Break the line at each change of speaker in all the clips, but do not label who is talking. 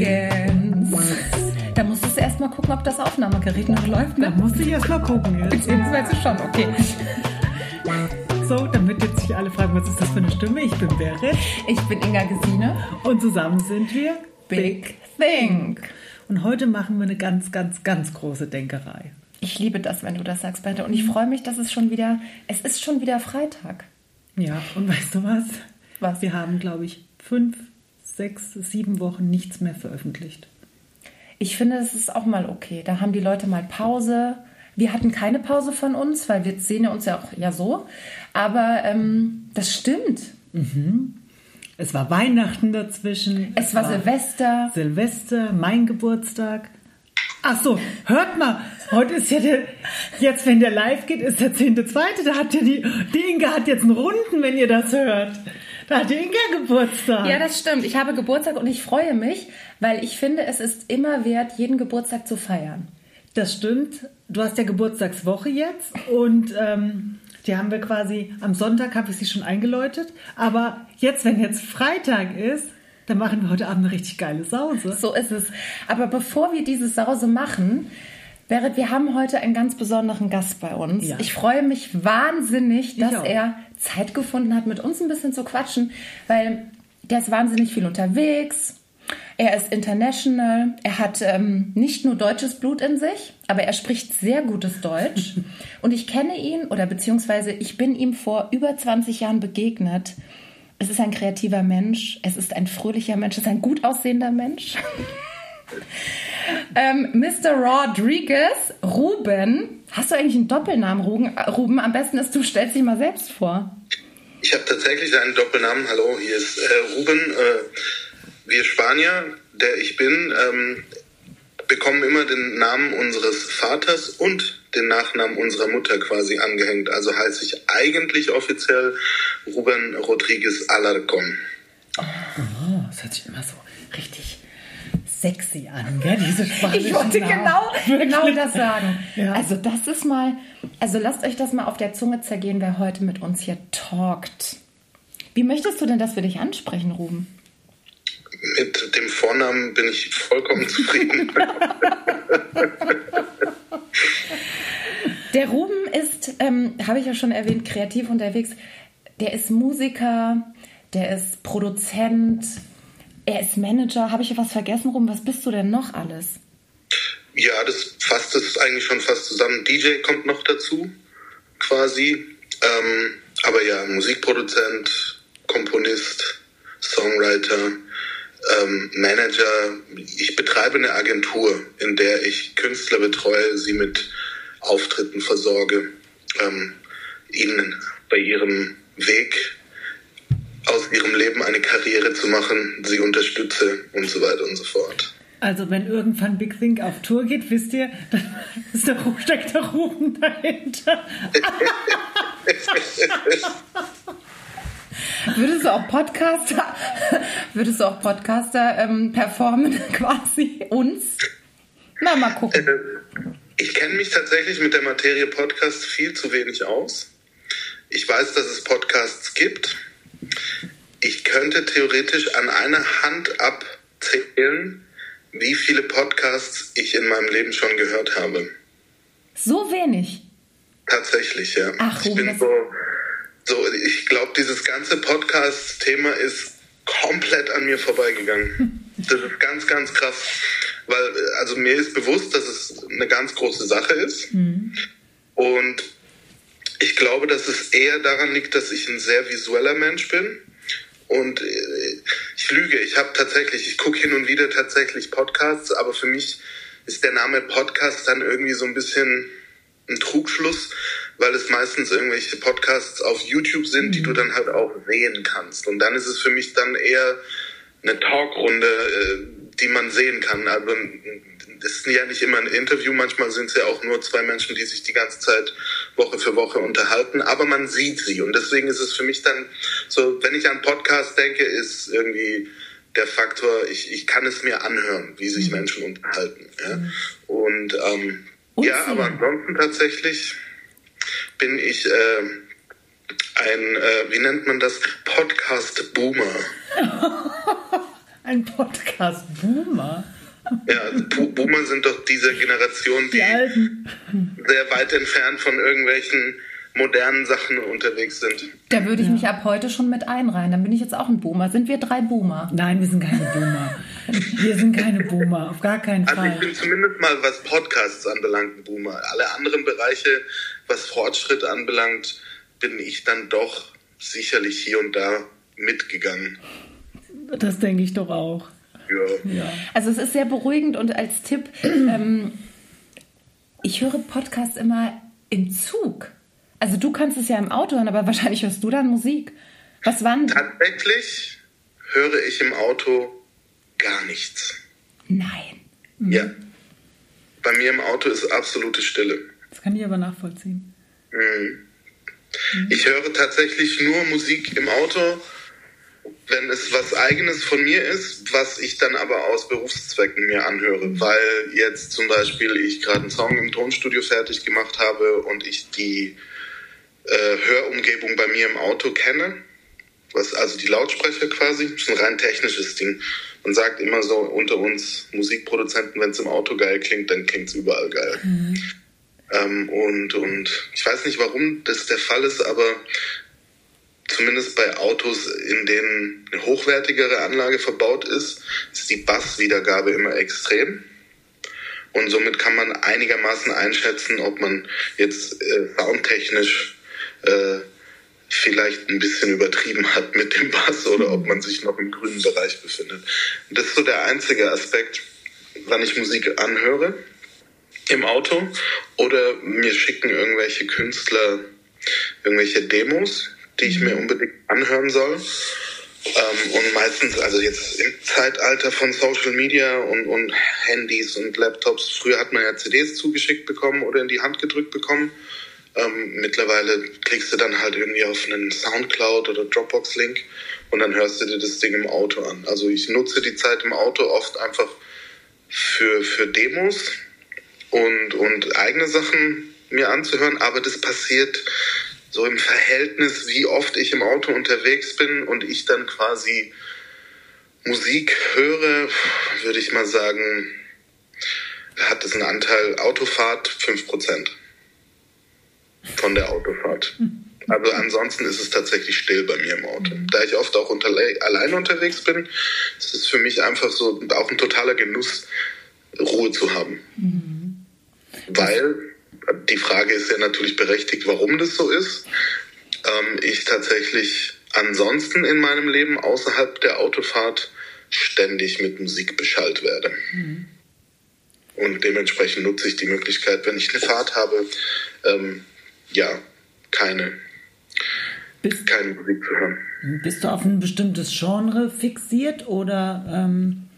Morgens. Da musstest du erst mal gucken, ob das Aufnahmegerät noch läuft.
Ne? Da musste ich erst mal gucken
jetzt. Beziehungsweise schon, okay.
So, damit jetzt sich alle fragen, was ist das für eine Stimme? Ich bin Berit.
Ich bin Inga Gesine.
Und zusammen sind wir
Big Think.
Und heute machen wir eine ganz, ganz, ganz große Denkerei.
Ich liebe das, wenn du das sagst, Berit. Und ich freue mich, dass es schon wieder, es ist schon wieder Freitag.
Ja, und weißt du was?
Was?
Wir haben, glaube ich, fünf, sechs, sieben Wochen nichts mehr veröffentlicht.
Ich finde, das ist auch mal okay. Da haben die Leute mal Pause. Wir hatten keine Pause von uns, weil wir sehen ja uns ja auch ja so. Aber ähm, das stimmt.
Mhm. Es war Weihnachten dazwischen.
Es, es war, war Silvester.
Silvester, mein Geburtstag. Ach so, hört mal, heute ist ja der, jetzt wenn der live geht, ist der 10.2., da hat ja die, die Inge hat jetzt einen Runden, wenn ihr das hört. Da hat Inga Geburtstag.
Ja, das stimmt. Ich habe Geburtstag und ich freue mich, weil ich finde, es ist immer wert, jeden Geburtstag zu feiern.
Das stimmt. Du hast ja Geburtstagswoche jetzt und ähm, die haben wir quasi am Sonntag habe ich sie schon eingeläutet. Aber jetzt, wenn jetzt Freitag ist, dann machen wir heute Abend eine richtig geile Sause.
So ist es. Aber bevor wir diese Sause machen, Berit, wir haben heute einen ganz besonderen Gast bei uns. Ja. Ich freue mich wahnsinnig, dass er Zeit gefunden hat, mit uns ein bisschen zu quatschen, weil der ist wahnsinnig viel unterwegs. Er ist international. Er hat ähm, nicht nur deutsches Blut in sich, aber er spricht sehr gutes Deutsch. Und ich kenne ihn oder beziehungsweise ich bin ihm vor über 20 Jahren begegnet. Es ist ein kreativer Mensch. Es ist ein fröhlicher Mensch. Es ist ein gut aussehender Mensch. ähm, Mr. Rodriguez, Ruben. Hast du eigentlich einen Doppelnamen, Ruben? Am besten ist, du stellst dich mal selbst vor.
Ich habe tatsächlich einen Doppelnamen. Hallo, hier ist äh, Ruben. Äh, wir Spanier, der ich bin, ähm, bekommen immer den Namen unseres Vaters und den Nachnamen unserer Mutter quasi angehängt. Also heiße ich eigentlich offiziell Ruben Rodriguez Alarcon.
Oh, das hört sich immer so richtig sexy an, gell? diese spanischen
Ich wollte genau, genau das sagen. Ja. Also das ist mal, also lasst euch das mal auf der Zunge zergehen, wer heute mit uns hier talkt. Wie möchtest du denn, dass wir dich ansprechen, Ruben?
Mit dem Vornamen bin ich vollkommen zufrieden.
der Ruben ist, ähm, habe ich ja schon erwähnt, kreativ unterwegs. Der ist Musiker, der ist Produzent, er ist Manager. Habe ich was vergessen, Rum? Was bist du denn noch alles?
Ja, das fasst es eigentlich schon fast zusammen. DJ kommt noch dazu, quasi. Ähm, aber ja, Musikproduzent, Komponist, Songwriter, ähm, Manager. Ich betreibe eine Agentur, in der ich Künstler betreue, sie mit Auftritten versorge, ähm, ihnen bei ihrem Weg aus ihrem Leben eine Karriere zu machen, sie unterstütze und so weiter und so fort.
Also wenn irgendwann Big Think auf Tour geht, wisst ihr, dann ist der, steckt der Ruben dahinter.
würdest du auch Podcaster, würdest du auch Podcaster ähm, performen quasi uns? Na, mal gucken. Äh,
ich kenne mich tatsächlich mit der Materie Podcast viel zu wenig aus. Ich weiß, dass es Podcasts gibt. Ich könnte theoretisch an einer Hand abzählen, wie viele Podcasts ich in meinem Leben schon gehört habe.
So wenig?
Tatsächlich, ja.
Ach,
ich bin so, so, ich glaube, dieses ganze Podcast-Thema ist komplett an mir vorbeigegangen. Das ist ganz, ganz krass. Weil, also mir ist bewusst, dass es eine ganz große Sache ist. Mhm. Und ich glaube, dass es eher daran liegt, dass ich ein sehr visueller Mensch bin. Und äh, ich lüge, ich habe tatsächlich, ich gucke hin und wieder tatsächlich Podcasts, aber für mich ist der Name Podcast dann irgendwie so ein bisschen ein Trugschluss, weil es meistens irgendwelche Podcasts auf YouTube sind, die du mhm. dann halt auch sehen kannst. Und dann ist es für mich dann eher eine Talkrunde, äh, die man sehen kann. Also das ist ja nicht immer ein Interview, manchmal sind es ja auch nur zwei Menschen, die sich die ganze Zeit Woche für Woche unterhalten, aber man sieht sie. Und deswegen ist es für mich dann so, wenn ich an Podcast denke, ist irgendwie der Faktor, ich, ich kann es mir anhören, wie sich mhm. Menschen unterhalten. Ja? Mhm. Und ähm, ja, aber ansonsten tatsächlich bin ich äh, ein, äh, wie nennt man das, Podcast-Boomer.
Ein Podcast-Boomer.
Ja, also Boomer sind doch diese Generation, die, die sehr weit entfernt von irgendwelchen modernen Sachen unterwegs sind.
Da würde ich ja. mich ab heute schon mit einreihen. Dann bin ich jetzt auch ein Boomer. Sind wir drei Boomer?
Nein, wir sind keine Boomer. wir sind keine Boomer, auf gar keinen Fall.
Also ich bin zumindest mal, was Podcasts anbelangt, ein Boomer. Alle anderen Bereiche, was Fortschritt anbelangt, bin ich dann doch sicherlich hier und da mitgegangen.
Das denke ich doch auch.
Ja.
ja. Also es ist sehr beruhigend und als Tipp, ähm, ich höre Podcasts immer im Zug. Also du kannst es ja im Auto hören, aber wahrscheinlich hörst du dann Musik. Was wann?
Tatsächlich höre ich im Auto gar nichts.
Nein.
Mhm. Ja. Bei mir im Auto ist absolute Stille.
Das kann ich aber nachvollziehen.
Mhm. Ich höre tatsächlich nur Musik im Auto, wenn es was eigenes von mir ist, was ich dann aber aus Berufszwecken mir anhöre, weil jetzt zum Beispiel ich gerade einen Song im Tonstudio fertig gemacht habe und ich die äh, Hörumgebung bei mir im Auto kenne, was also die Lautsprecher quasi, das ist ein rein technisches Ding. Man sagt immer so unter uns Musikproduzenten, wenn es im Auto geil klingt, dann klingt es überall geil. Mhm. Ähm, und, und ich weiß nicht, warum das der Fall ist, aber zumindest bei Autos, in denen eine hochwertigere Anlage verbaut ist, ist die Basswiedergabe immer extrem. Und somit kann man einigermaßen einschätzen, ob man jetzt äh, soundtechnisch äh, vielleicht ein bisschen übertrieben hat mit dem Bass oder ob man sich noch im grünen Bereich befindet. Das ist so der einzige Aspekt, wann ich Musik anhöre im Auto oder mir schicken irgendwelche Künstler irgendwelche Demos, die ich mir unbedingt anhören soll. Ähm, und meistens, also jetzt im Zeitalter von Social Media und, und Handys und Laptops, früher hat man ja CDs zugeschickt bekommen oder in die Hand gedrückt bekommen. Ähm, mittlerweile klickst du dann halt irgendwie auf einen Soundcloud oder Dropbox-Link und dann hörst du dir das Ding im Auto an. Also ich nutze die Zeit im Auto oft einfach für, für Demos und, und eigene Sachen mir anzuhören, aber das passiert so im Verhältnis, wie oft ich im Auto unterwegs bin und ich dann quasi Musik höre, würde ich mal sagen, hat es einen Anteil Autofahrt 5% von der Autofahrt. Also ansonsten ist es tatsächlich still bei mir im Auto. Mhm. Da ich oft auch unter, alleine unterwegs bin, ist es für mich einfach so auch ein totaler Genuss, Ruhe zu haben. Mhm. Weil die Frage ist ja natürlich berechtigt, warum das so ist. Ähm, ich tatsächlich ansonsten in meinem Leben außerhalb der Autofahrt ständig mit Musik beschallt werde. Mhm. Und dementsprechend nutze ich die Möglichkeit, wenn ich eine Fahrt habe, ähm, ja, keine, bist, keine Musik zu hören.
Bist du auf ein bestimmtes Genre fixiert oder ähm,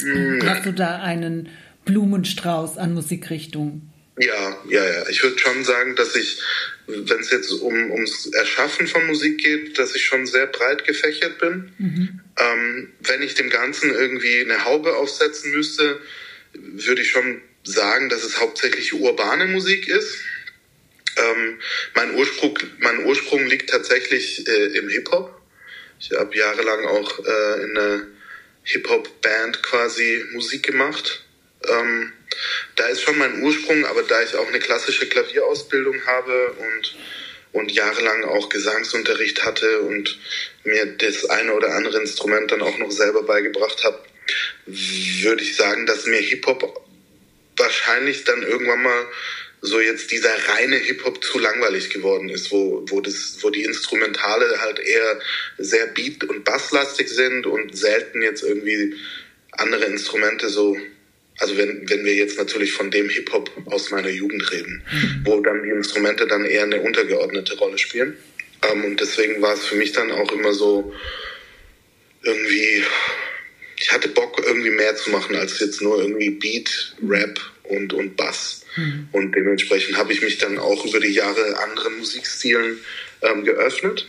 mhm. hast du da einen Blumenstrauß an Musikrichtungen?
Ja, ja, ja. Ich würde schon sagen, dass ich, wenn es jetzt um, ums Erschaffen von Musik geht, dass ich schon sehr breit gefächert bin. Mhm. Ähm, wenn ich dem Ganzen irgendwie eine Haube aufsetzen müsste, würde ich schon sagen, dass es hauptsächlich urbane Musik ist. Ähm, mein, Ursprung, mein Ursprung liegt tatsächlich äh, im Hip-Hop. Ich habe jahrelang auch äh, in einer Hip-Hop-Band quasi Musik gemacht. Ähm, da ist schon mein Ursprung, aber da ich auch eine klassische Klavierausbildung habe und, und jahrelang auch Gesangsunterricht hatte und mir das eine oder andere Instrument dann auch noch selber beigebracht habe, würde ich sagen, dass mir Hip-Hop wahrscheinlich dann irgendwann mal so jetzt dieser reine Hip-Hop zu langweilig geworden ist, wo, wo, das, wo die Instrumentale halt eher sehr beat- und basslastig sind und selten jetzt irgendwie andere Instrumente so also wenn, wenn wir jetzt natürlich von dem Hip-Hop aus meiner Jugend reden, mhm. wo dann die Instrumente dann eher eine untergeordnete Rolle spielen. Ähm, und deswegen war es für mich dann auch immer so irgendwie, ich hatte Bock irgendwie mehr zu machen als jetzt nur irgendwie Beat, Rap und, und Bass. Mhm. Und dementsprechend habe ich mich dann auch über die Jahre anderen Musikstilen ähm, geöffnet.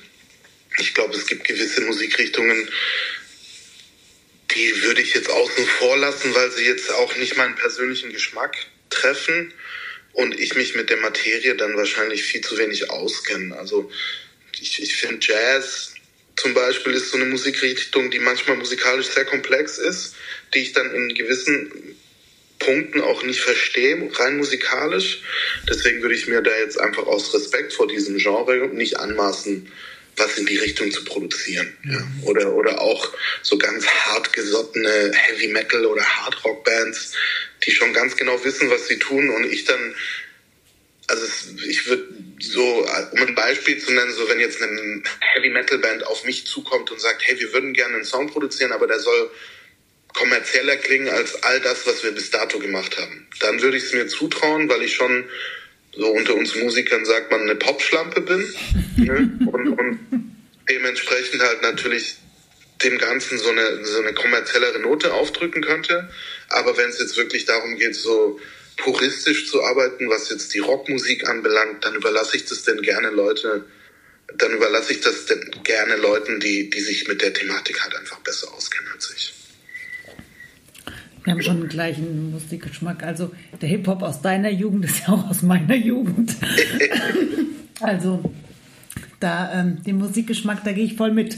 Ich glaube, es gibt gewisse Musikrichtungen, die würde ich jetzt außen vor lassen, weil sie jetzt auch nicht meinen persönlichen Geschmack treffen und ich mich mit der Materie dann wahrscheinlich viel zu wenig auskenne. Also ich, ich finde Jazz zum Beispiel ist so eine Musikrichtung, die manchmal musikalisch sehr komplex ist, die ich dann in gewissen Punkten auch nicht verstehe, rein musikalisch. Deswegen würde ich mir da jetzt einfach aus Respekt vor diesem Genre nicht anmaßen, was in die Richtung zu produzieren. Ja. Oder, oder auch so ganz hart gesottene Heavy Metal oder Hard Rock Bands, die schon ganz genau wissen, was sie tun und ich dann, also ich würde so, um ein Beispiel zu nennen, so wenn jetzt eine Heavy Metal Band auf mich zukommt und sagt, hey, wir würden gerne einen Song produzieren, aber der soll kommerzieller klingen als all das, was wir bis dato gemacht haben. Dann würde ich es mir zutrauen, weil ich schon so unter uns Musikern sagt man eine Popschlampe bin ne? und, und dementsprechend halt natürlich dem Ganzen so eine, so eine kommerziellere Note aufdrücken könnte. Aber wenn es jetzt wirklich darum geht, so puristisch zu arbeiten, was jetzt die Rockmusik anbelangt, dann überlasse ich das denn gerne Leute, dann überlasse ich das denn gerne Leuten, die, die sich mit der Thematik halt einfach besser auskennen als ich.
Wir haben schon den gleichen Musikgeschmack. Also der Hip-Hop aus deiner Jugend ist ja auch aus meiner Jugend. also da ähm, den Musikgeschmack, da gehe ich voll mit.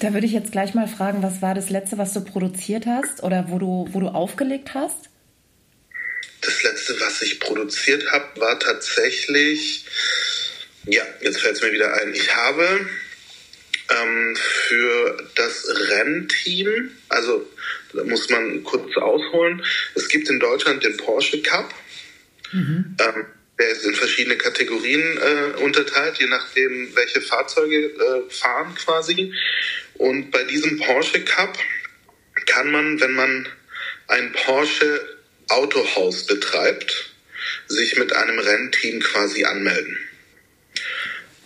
Da würde ich jetzt gleich mal fragen, was war das letzte, was du produziert hast oder wo du, wo du aufgelegt hast?
Das letzte, was ich produziert habe, war tatsächlich, ja, jetzt fällt es mir wieder ein. Ich habe ähm, für das Rennteam, also da muss man kurz ausholen, es gibt in Deutschland den Porsche Cup. Mhm. Ähm, der ist in verschiedene Kategorien äh, unterteilt, je nachdem, welche Fahrzeuge äh, fahren quasi. Und bei diesem Porsche Cup kann man, wenn man ein Porsche Autohaus betreibt, sich mit einem Rennteam quasi anmelden.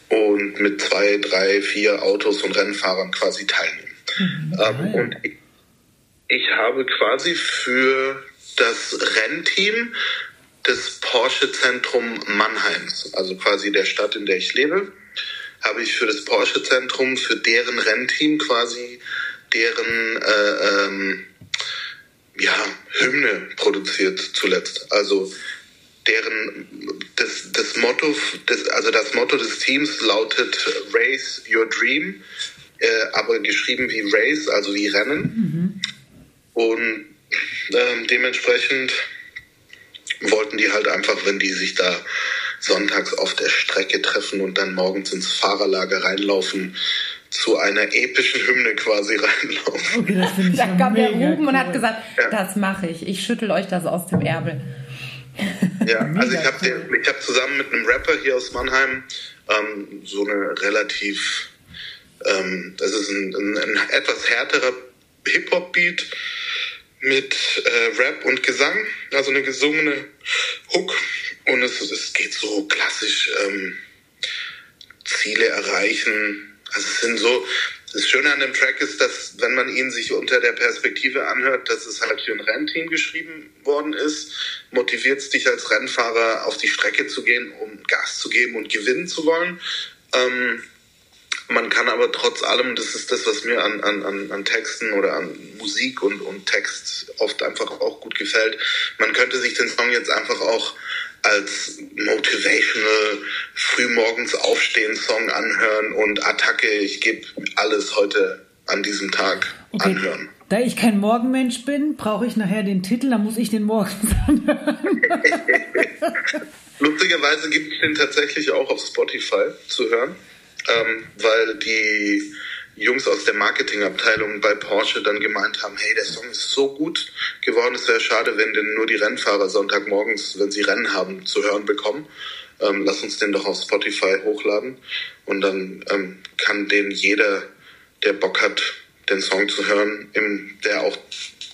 Und mit zwei, drei, vier Autos und Rennfahrern quasi teilnehmen. Mhm, ähm, und ich, habe quasi für das Rennteam des Porsche Zentrum Mannheims, also quasi der Stadt, in der ich lebe, habe ich für das Porsche Zentrum, für deren Rennteam quasi deren äh, ähm, ja, Hymne produziert zuletzt. Also deren das, das Motto, das, also das Motto des Teams lautet Race Your Dream, äh, aber geschrieben wie Race, also wie Rennen. Mhm. Und äh, dementsprechend wollten die halt einfach, wenn die sich da sonntags auf der Strecke treffen und dann morgens ins Fahrerlager reinlaufen, zu einer epischen Hymne quasi reinlaufen.
Okay, das ich da kam der Ruben cool. und hat gesagt, ja. das mache ich. Ich schüttel euch das aus dem Ärmel.
Ja, also ich habe cool. hab zusammen mit einem Rapper hier aus Mannheim ähm, so eine relativ, ähm, das ist ein, ein, ein etwas härterer Hip-Hop-Beat mit äh, Rap und Gesang, also eine gesungene Hook. Und es, es geht so klassisch ähm, Ziele erreichen. Also es sind so, das Schöne an dem Track ist, dass wenn man ihn sich unter der Perspektive anhört, dass es halt für ein Rennteam geschrieben worden ist, motiviert es dich als Rennfahrer auf die Strecke zu gehen, um Gas zu geben und gewinnen zu wollen. Ähm, man kann aber trotz allem, das ist das, was mir an, an, an Texten oder an Musik und, und Text oft einfach auch gut gefällt. Man könnte sich den Song jetzt einfach auch als motivational frühmorgens aufstehen Song anhören und Attacke, ich gebe alles heute an diesem Tag okay. anhören.
Da ich kein Morgenmensch bin, brauche ich nachher den Titel, dann muss ich den morgens anhören.
Lustigerweise gibt es den tatsächlich auch auf Spotify zu hören ähm, weil die Jungs aus der Marketingabteilung bei Porsche dann gemeint haben, hey, der Song ist so gut geworden, es wäre schade, wenn denn nur die Rennfahrer Sonntagmorgens, wenn sie Rennen haben, zu hören bekommen. Ähm, lass uns den doch auf Spotify hochladen und dann ähm, kann den jeder, der Bock hat, den Song zu hören, im, der auch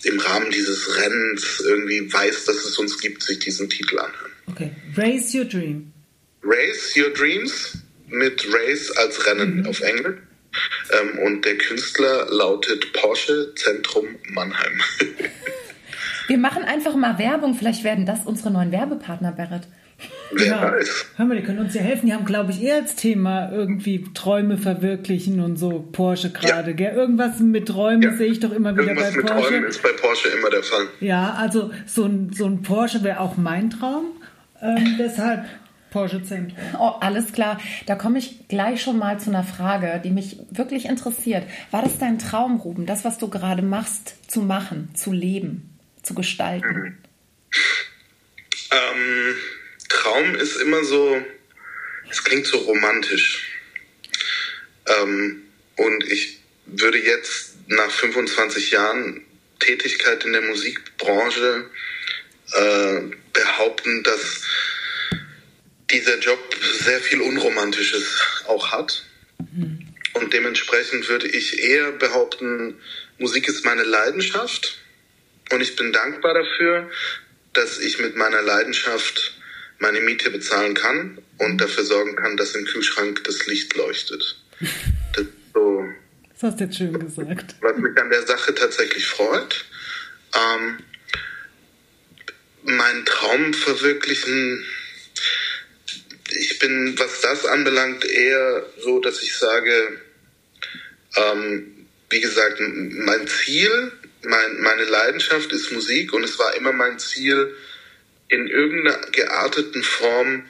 im Rahmen dieses Rennens irgendwie weiß, dass es uns gibt, sich diesen Titel anhören.
Okay, Raise Your Dream.
Raise Your Dreams mit Race als Rennen mhm. auf Englisch. Ähm, und der Künstler lautet Porsche Zentrum Mannheim.
Wir machen einfach mal Werbung. Vielleicht werden das unsere neuen Werbepartner, Barrett.
Wer ja. weiß. Hör mal, die können uns ja helfen. Die haben, glaube ich, eher als Thema irgendwie Träume verwirklichen und so. Porsche gerade, ja. Irgendwas mit Träumen ja. sehe ich doch immer wieder Irgendwas bei Porsche. mit Träumen
ist bei Porsche immer der Fall.
Ja, also so ein, so ein Porsche wäre auch mein Traum. Ähm, deshalb Porsche Zentrum.
Oh, alles klar. Da komme ich gleich schon mal zu einer Frage, die mich wirklich interessiert. War das dein Traum, Ruben, das, was du gerade machst, zu machen, zu leben, zu gestalten? Mhm.
Ähm, Traum ist immer so, es klingt so romantisch. Ähm, und ich würde jetzt nach 25 Jahren Tätigkeit in der Musikbranche äh, behaupten, dass dieser Job sehr viel Unromantisches auch hat. Mhm. Und dementsprechend würde ich eher behaupten, Musik ist meine Leidenschaft. Und ich bin dankbar dafür, dass ich mit meiner Leidenschaft meine Miete bezahlen kann und dafür sorgen kann, dass im Kühlschrank das Licht leuchtet.
Das, so, das hast du jetzt schön gesagt.
Was mich an der Sache tatsächlich freut. Ähm, mein Traum verwirklichen ich bin, was das anbelangt, eher so, dass ich sage, ähm, wie gesagt, mein Ziel, mein, meine Leidenschaft ist Musik und es war immer mein Ziel, in irgendeiner gearteten Form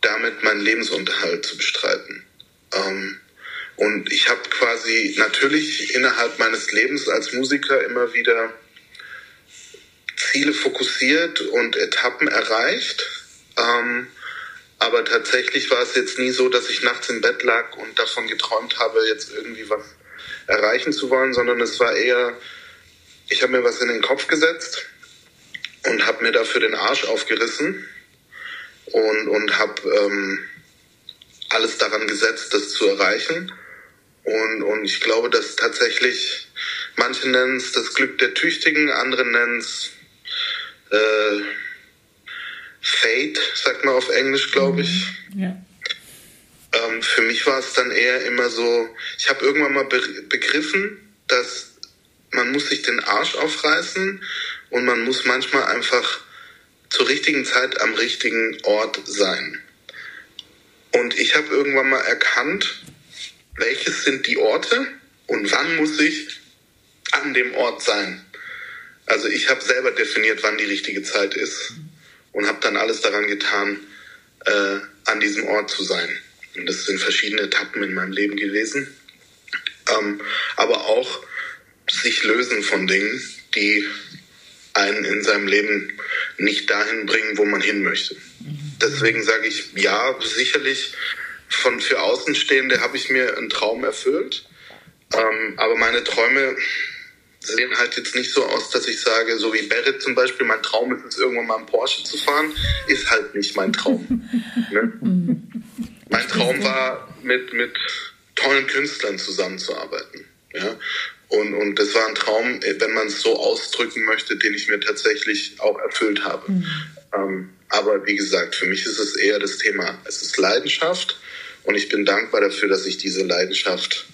damit meinen Lebensunterhalt zu bestreiten. Ähm, und ich habe quasi natürlich innerhalb meines Lebens als Musiker immer wieder Ziele fokussiert und Etappen erreicht. Ähm, aber tatsächlich war es jetzt nie so, dass ich nachts im Bett lag und davon geträumt habe, jetzt irgendwie was erreichen zu wollen, sondern es war eher, ich habe mir was in den Kopf gesetzt und habe mir dafür den Arsch aufgerissen und, und habe ähm, alles daran gesetzt, das zu erreichen. Und, und ich glaube, dass tatsächlich, manche nennen es das Glück der Tüchtigen, andere nennen es äh, sagt man auf Englisch, glaube ich. Mhm. Ja. Ähm, für mich war es dann eher immer so, ich habe irgendwann mal be begriffen, dass man muss sich den Arsch aufreißen und man muss manchmal einfach zur richtigen Zeit am richtigen Ort sein. Und ich habe irgendwann mal erkannt, welches sind die Orte und wann muss ich an dem Ort sein. Also ich habe selber definiert, wann die richtige Zeit ist und habe dann alles daran getan, äh, an diesem Ort zu sein. Und das sind verschiedene Etappen in meinem Leben gewesen. Ähm, aber auch sich lösen von Dingen, die einen in seinem Leben nicht dahin bringen, wo man hin möchte. Deswegen sage ich, ja, sicherlich von für Außenstehende habe ich mir einen Traum erfüllt. Ähm, aber meine Träume sehen halt jetzt nicht so aus, dass ich sage, so wie Barrett zum Beispiel, mein Traum ist es, irgendwann mal einen Porsche zu fahren, ist halt nicht mein Traum. ne? Mein Traum war, mit, mit tollen Künstlern zusammenzuarbeiten. Ja? Und, und das war ein Traum, wenn man es so ausdrücken möchte, den ich mir tatsächlich auch erfüllt habe. Mhm. Ähm, aber wie gesagt, für mich ist es eher das Thema, es ist Leidenschaft und ich bin dankbar dafür, dass ich diese Leidenschaft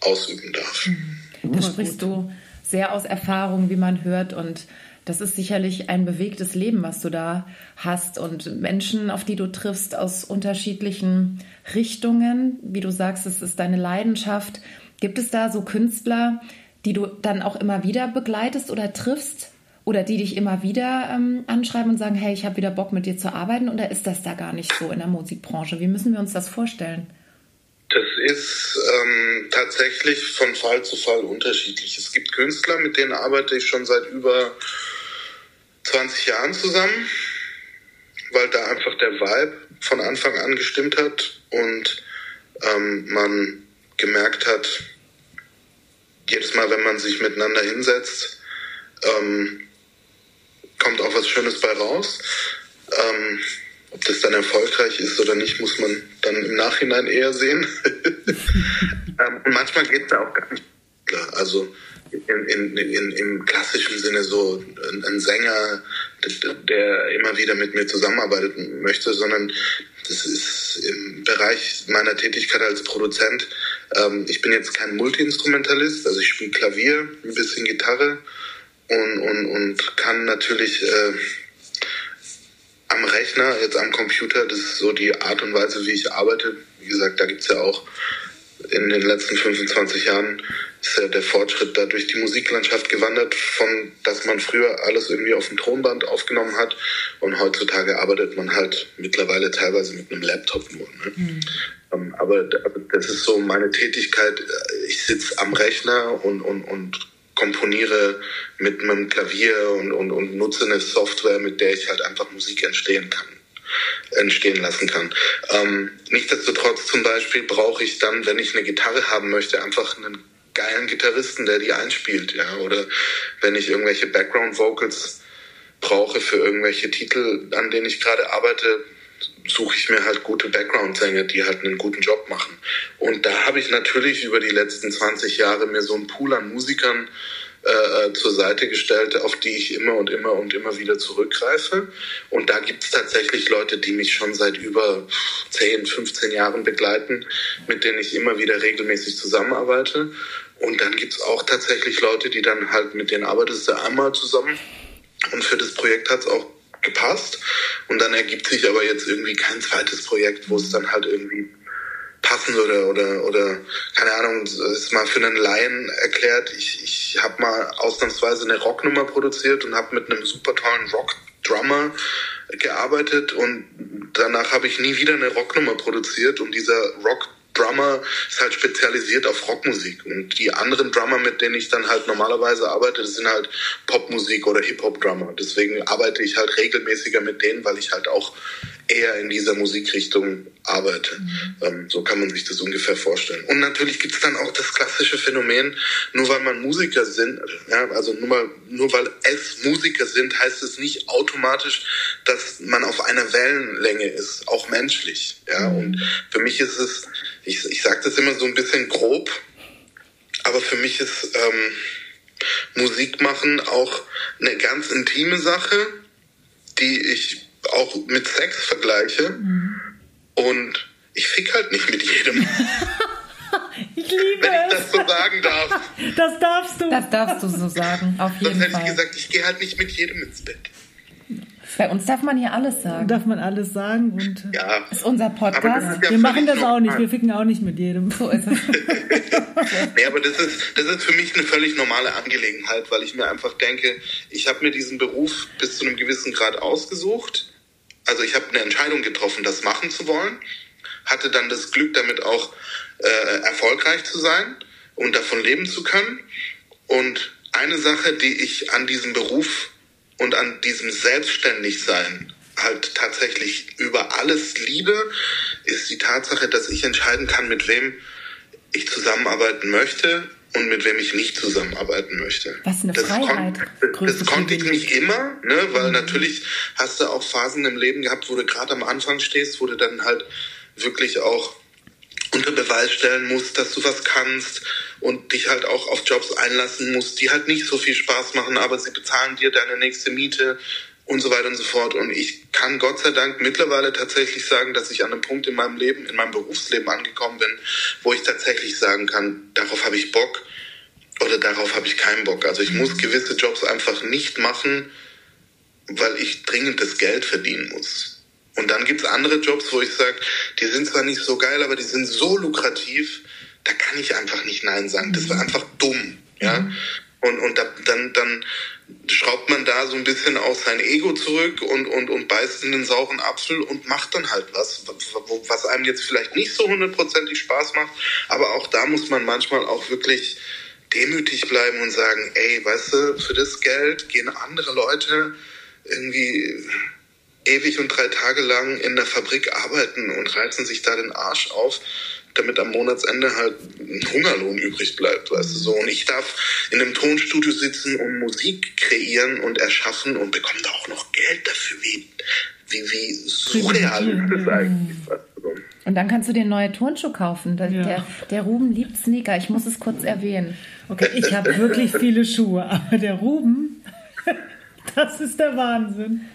ausüben darf. Mhm.
Da sprichst du sehr aus Erfahrung, wie man hört. Und das ist sicherlich ein bewegtes Leben, was du da hast. Und Menschen, auf die du triffst aus unterschiedlichen Richtungen. Wie du sagst, es ist deine Leidenschaft. Gibt es da so Künstler, die du dann auch immer wieder begleitest oder triffst? Oder die dich immer wieder ähm, anschreiben und sagen, hey, ich habe wieder Bock mit dir zu arbeiten? Oder ist das da gar nicht so in der Musikbranche? Wie müssen wir uns das vorstellen?
Das ist ähm, tatsächlich von Fall zu Fall unterschiedlich. Es gibt Künstler, mit denen arbeite ich schon seit über 20 Jahren zusammen, weil da einfach der Vibe von Anfang an gestimmt hat und ähm, man gemerkt hat, jedes Mal, wenn man sich miteinander hinsetzt, ähm, kommt auch was Schönes bei raus. Ähm, ob das dann erfolgreich ist oder nicht, muss man dann im Nachhinein eher sehen. ähm, und manchmal geht es ja auch gar nicht. Klar. Also in, in, in, im klassischen Sinne so ein, ein, Sänger, der immer wieder mit mir zusammenarbeiten möchte, sondern das ist im Bereich meiner Tätigkeit als Produzent. Ähm, ich bin jetzt kein Multiinstrumentalist, also ich spiele Klavier, ein bisschen Gitarre und, und, und kann natürlich äh, am Rechner, jetzt am Computer, das ist so die Art und Weise, wie ich arbeite. Wie gesagt, da gibt es ja auch in den letzten 25 Jahren ist ja der Fortschritt da durch die Musiklandschaft gewandert, von dass man früher alles irgendwie auf dem Tonband aufgenommen hat und heutzutage arbeitet man halt mittlerweile teilweise mit einem Laptop nur. Ne? Mhm. Ähm, aber das ist so meine Tätigkeit. Ich sitze am Rechner und, und, und komponiere mit meinem Klavier und, und, und nutze eine Software, mit der ich halt einfach Musik entstehen kann entstehen lassen kann. Ähm, nichtsdestotrotz zum Beispiel brauche ich dann, wenn ich eine Gitarre haben möchte, einfach einen geilen Gitarristen, der die einspielt, ja. Oder wenn ich irgendwelche Background Vocals brauche für irgendwelche Titel, an denen ich gerade arbeite, suche ich mir halt gute Background-Sänger, die halt einen guten Job machen. Und da habe ich natürlich über die letzten 20 Jahre mir so einen Pool an Musikern äh, zur Seite gestellt, auf die ich immer und immer und immer wieder zurückgreife. Und da gibt es tatsächlich Leute, die mich schon seit über 10, 15 Jahren begleiten, mit denen ich immer wieder regelmäßig zusammenarbeite. Und dann gibt es auch tatsächlich Leute, die dann halt mit denen arbeitest du einmal zusammen. Und für das Projekt hat es auch gepasst. Und dann ergibt sich aber jetzt irgendwie kein zweites Projekt, wo es dann halt irgendwie passen oder oder oder keine Ahnung, ist mal für einen Laien erklärt. Ich, ich habe mal ausnahmsweise eine Rocknummer produziert und habe mit einem super tollen Rock-Drummer gearbeitet und danach habe ich nie wieder eine Rocknummer produziert und dieser Rock Drummer ist halt spezialisiert auf Rockmusik. Und die anderen Drummer, mit denen ich dann halt normalerweise arbeite, das sind halt Popmusik oder Hip-Hop-Drummer. Deswegen arbeite ich halt regelmäßiger mit denen, weil ich halt auch eher in dieser Musikrichtung arbeite. Mhm. Ähm, so kann man sich das ungefähr vorstellen. Und natürlich gibt es dann auch das klassische Phänomen, nur weil man Musiker sind, ja, also nur, mal, nur weil es Musiker sind, heißt es nicht automatisch, dass man auf einer Wellenlänge ist, auch menschlich. Ja? Mhm. Und für mich ist es ich, ich sage das immer so ein bisschen grob, aber für mich ist ähm, Musik machen auch eine ganz intime Sache, die ich auch mit Sex vergleiche. Mhm. Und ich fick halt nicht mit jedem.
ich liebe
Wenn ich das so sagen darf.
Das darfst du.
Das darfst du so sagen, auf jeden
Sonst hätte
Fall.
ich gesagt, ich gehe halt nicht mit jedem ins Bett.
Bei uns darf man hier alles sagen.
Darf man alles sagen und
ja.
ist unser Podcast.
Ist ja wir machen das auch nicht, wir ficken auch nicht mit jedem.
So ist es.
nee, aber das ist, das ist für mich eine völlig normale Angelegenheit, weil ich mir einfach denke, ich habe mir diesen Beruf bis zu einem gewissen Grad ausgesucht. Also ich habe eine Entscheidung getroffen, das machen zu wollen. Hatte dann das Glück, damit auch äh, erfolgreich zu sein und davon leben zu können. Und eine Sache, die ich an diesem Beruf und an diesem Selbstständigsein halt tatsächlich über alles liebe, ist die Tatsache, dass ich entscheiden kann, mit wem ich zusammenarbeiten möchte und mit wem ich nicht zusammenarbeiten möchte.
Was eine
das
Freiheit.
Kon das konnte ich nicht immer, ne, weil mhm. natürlich hast du auch Phasen im Leben gehabt, wo du gerade am Anfang stehst, wo du dann halt wirklich auch unter Beweis stellen musst, dass du was kannst und dich halt auch auf Jobs einlassen musst, die halt nicht so viel Spaß machen, aber sie bezahlen dir deine nächste Miete und so weiter und so fort. Und ich kann Gott sei Dank mittlerweile tatsächlich sagen, dass ich an einem Punkt in meinem Leben, in meinem Berufsleben angekommen bin, wo ich tatsächlich sagen kann, darauf habe ich Bock oder darauf habe ich keinen Bock. Also ich muss gewisse Jobs einfach nicht machen, weil ich dringend das Geld verdienen muss. Und dann gibt es andere Jobs, wo ich sage, die sind zwar nicht so geil, aber die sind so lukrativ, da kann ich einfach nicht Nein sagen. Das mhm. einfach dumm. Ja? Und, und da, dann, dann schraubt man da so ein bisschen aus sein Ego zurück und, und, und beißt in den sauren Apfel und macht dann halt was, was einem jetzt vielleicht nicht so hundertprozentig Spaß macht. Aber auch da muss man manchmal auch wirklich demütig bleiben und sagen, ey, weißt du, für das Geld gehen andere Leute irgendwie ewig und drei Tage lang in der Fabrik arbeiten und reißen sich da den Arsch auf, damit am Monatsende halt ein Hungerlohn übrig bleibt, weißt du so. Und ich darf in einem Tonstudio sitzen und Musik kreieren und erschaffen und bekomme da auch noch Geld dafür. Wie, wie, wie surreal ist das eigentlich, weißt du so.
Und dann kannst du dir neue Turnschuhe kaufen. Der, ja. der, der, Ruben liebt Sneaker. Ich muss es kurz erwähnen.
Okay, ich habe wirklich viele Schuhe, aber der Ruben, das ist der Wahnsinn.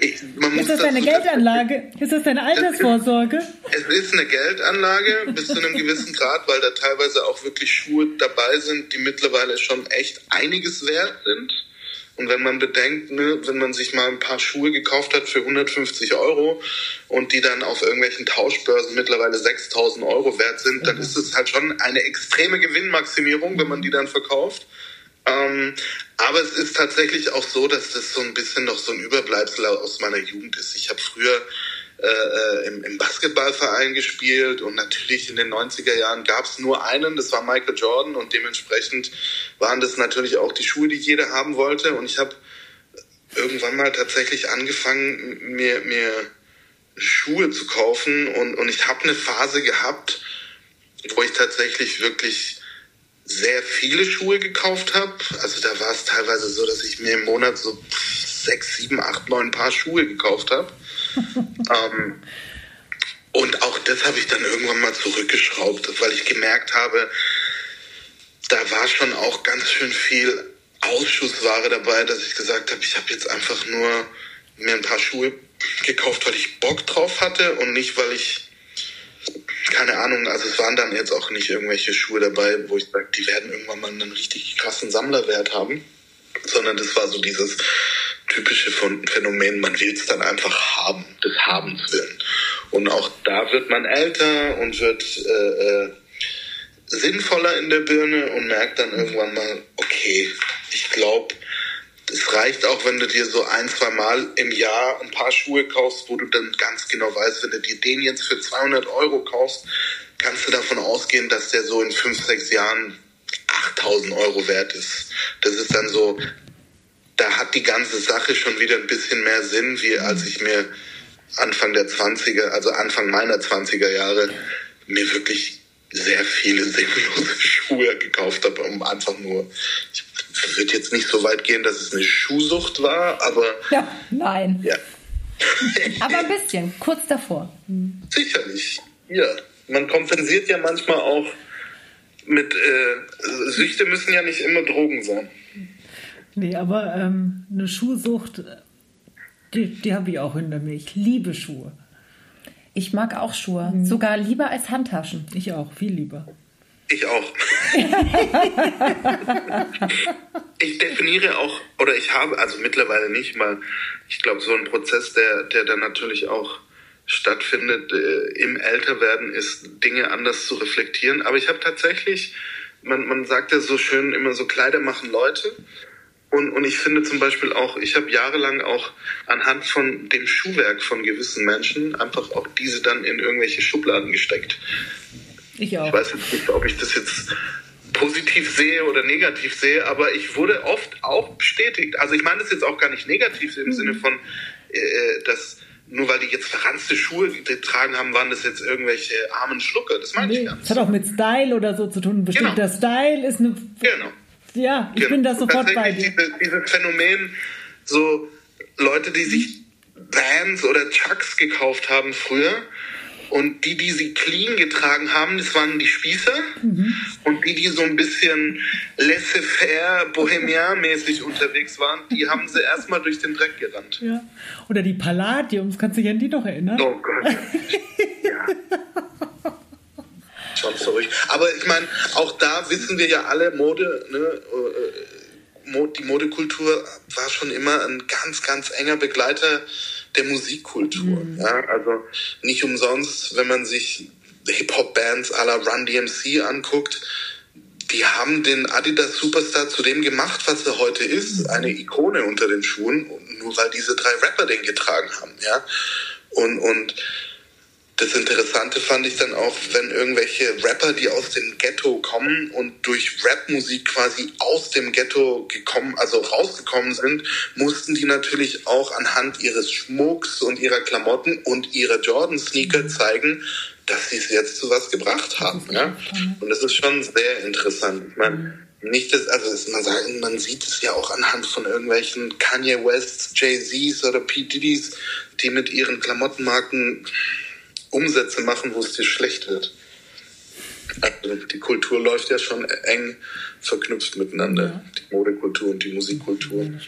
Ich,
ist das deine Geldanlage? Ist das deine Altersvorsorge?
Es ist eine Geldanlage bis zu einem gewissen Grad, weil da teilweise auch wirklich Schuhe dabei sind, die mittlerweile schon echt einiges wert sind. Und wenn man bedenkt, ne, wenn man sich mal ein paar Schuhe gekauft hat für 150 Euro und die dann auf irgendwelchen Tauschbörsen mittlerweile 6000 Euro wert sind, dann mhm. ist es halt schon eine extreme Gewinnmaximierung, wenn man die dann verkauft. Ähm, aber es ist tatsächlich auch so, dass das so ein bisschen noch so ein Überbleibsel aus meiner Jugend ist. Ich habe früher äh, äh, im, im Basketballverein gespielt und natürlich in den 90er Jahren gab es nur einen, das war Michael Jordan und dementsprechend waren das natürlich auch die Schuhe, die jeder haben wollte und ich habe irgendwann mal tatsächlich angefangen, mir, mir Schuhe zu kaufen und, und ich habe eine Phase gehabt, wo ich tatsächlich wirklich sehr viele Schuhe gekauft habe. Also da war es teilweise so, dass ich mir im Monat so sechs, sieben, acht, neun Paar Schuhe gekauft habe. ähm, und auch das habe ich dann irgendwann mal zurückgeschraubt, weil ich gemerkt habe, da war schon auch ganz schön viel Ausschussware dabei, dass ich gesagt habe, ich habe jetzt einfach nur mir ein paar Schuhe gekauft, weil ich Bock drauf hatte und nicht, weil ich, keine Ahnung, also es waren dann jetzt auch nicht irgendwelche Schuhe dabei, wo ich sage, die werden irgendwann mal einen richtig krassen Sammlerwert haben, sondern das war so dieses, typische Phänomen, man will es dann einfach haben, des Habens willen. Und auch da wird man älter und wird äh, äh, sinnvoller in der Birne und merkt dann irgendwann mal, okay, ich glaube, es reicht auch, wenn du dir so ein, zwei Mal im Jahr ein paar Schuhe kaufst, wo du dann ganz genau weißt, wenn du dir den jetzt für 200 Euro kaufst, kannst du davon ausgehen, dass der so in fünf, sechs Jahren 8000 Euro wert ist. Das ist dann so da hat die ganze Sache schon wieder ein bisschen mehr Sinn, wie als ich mir Anfang der 20er, also Anfang meiner 20er Jahre, mir wirklich sehr viele sinnlose Schuhe gekauft habe, um einfach nur, ich würde jetzt nicht so weit gehen, dass es eine Schuhsucht war, aber.
Ja, nein. Ja. aber ein bisschen, kurz davor.
Sicherlich, ja. Man kompensiert ja manchmal auch mit, äh, Süchte müssen ja nicht immer Drogen sein.
Nee, aber ähm, eine Schuhsucht, die, die habe ich auch hinter mir. Ich liebe Schuhe.
Ich mag auch Schuhe. Mhm. Sogar lieber als Handtaschen.
Ich auch, viel lieber.
Ich auch. ich definiere auch, oder ich habe, also mittlerweile nicht mal, ich glaube, so ein Prozess, der, der dann natürlich auch stattfindet äh, im Älterwerden, ist Dinge anders zu reflektieren. Aber ich habe tatsächlich, man, man sagt ja so schön immer so, Kleider machen Leute. Und, und ich finde zum Beispiel auch, ich habe jahrelang auch anhand von dem Schuhwerk von gewissen Menschen einfach auch diese dann in irgendwelche Schubladen gesteckt. Ich auch. Ich weiß jetzt nicht, ob ich das jetzt positiv sehe oder negativ sehe, aber ich wurde oft auch bestätigt. Also ich meine das jetzt auch gar nicht negativ im mhm. Sinne von, äh, dass nur weil die jetzt verranzte Schuhe getragen haben, waren das jetzt irgendwelche armen Schlucker. Das meine nee, ich gar nicht.
Das hat auch mit Style oder so zu tun. Bestimmter genau. Style ist eine genau. Ja, ich genau. bin da sofort bei dir.
Diese, dieses Phänomen, so Leute, die sich Vans oder Chucks gekauft haben früher und die, die sie clean getragen haben, das waren die Spießer. Mhm. Und die, die so ein bisschen laissez-faire, bohemian-mäßig unterwegs waren, die haben sie erstmal durch den Dreck gerannt.
Ja. Oder die Palladiums, kannst du dich an die noch erinnern? Oh Gott. ja
schon verrückt. Aber ich meine, auch da wissen wir ja alle, Mode, ne, äh, die Modekultur war schon immer ein ganz, ganz enger Begleiter der Musikkultur. Mhm. Ja? Also nicht umsonst, wenn man sich Hip-Hop-Bands à la Run DMC anguckt, die haben den Adidas Superstar zu dem gemacht, was er heute ist, mhm. eine Ikone unter den Schuhen, nur weil diese drei Rapper den getragen haben, ja. Und, und das Interessante fand ich dann auch, wenn irgendwelche Rapper, die aus dem Ghetto kommen und durch Rapmusik quasi aus dem Ghetto gekommen, also rausgekommen sind, mussten die natürlich auch anhand ihres Schmucks und ihrer Klamotten und ihrer Jordan-Sneaker zeigen, dass sie es jetzt zu was gebracht haben. Ja? Und das ist schon sehr interessant. Ich meine, nicht das, also man sagen, man sieht es ja auch anhand von irgendwelchen Kanye Wests, Jay-Z's oder P. Diddy's, die mit ihren Klamottenmarken Umsätze machen, wo es dir schlecht wird. Also die Kultur läuft ja schon eng verknüpft miteinander, ja. die Modekultur und die Musikkultur. Ja,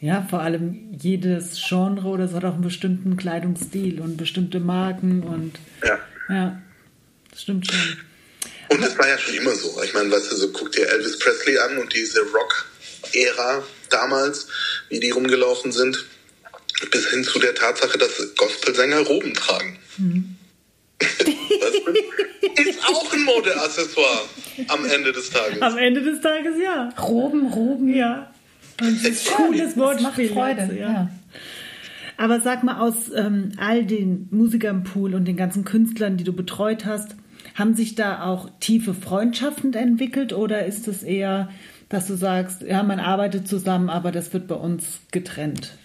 ja, vor allem jedes Genre oder so hat auch einen bestimmten Kleidungsstil und bestimmte Marken und ja, ja das stimmt schon.
Und das war ja schon immer so. Ich meine, weißt du, so guck dir Elvis Presley an und diese Rock Ära damals, wie die rumgelaufen sind, bis hin zu der Tatsache, dass Gospelsänger Roben tragen. Mhm. ist auch ein Modeaccessoire am Ende des Tages.
Am Ende des Tages, ja.
Roben, Roben.
Ja. Und das ist ein cooles Wortspiel.
Das macht Freude, ja. ja.
Aber sag mal, aus ähm, all den Musikern im Pool und den ganzen Künstlern, die du betreut hast, haben sich da auch tiefe Freundschaften entwickelt oder ist es eher, dass du sagst, ja, man arbeitet zusammen, aber das wird bei uns getrennt?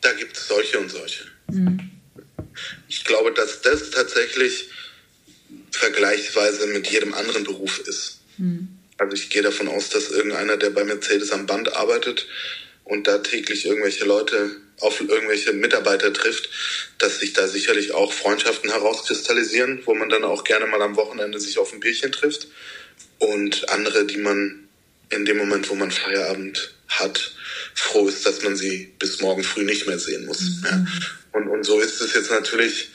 Da gibt es solche und solche. Mhm. Ich glaube, dass das tatsächlich vergleichsweise mit jedem anderen Beruf ist. Mhm. Also ich gehe davon aus, dass irgendeiner, der bei Mercedes am Band arbeitet und da täglich irgendwelche Leute auf irgendwelche Mitarbeiter trifft, dass sich da sicherlich auch Freundschaften herauskristallisieren, wo man dann auch gerne mal am Wochenende sich auf ein Bierchen trifft. Und andere, die man in dem Moment, wo man Feierabend hat, froh ist, dass man sie bis morgen früh nicht mehr sehen muss. Mhm. Ja. Und, und so ist es jetzt natürlich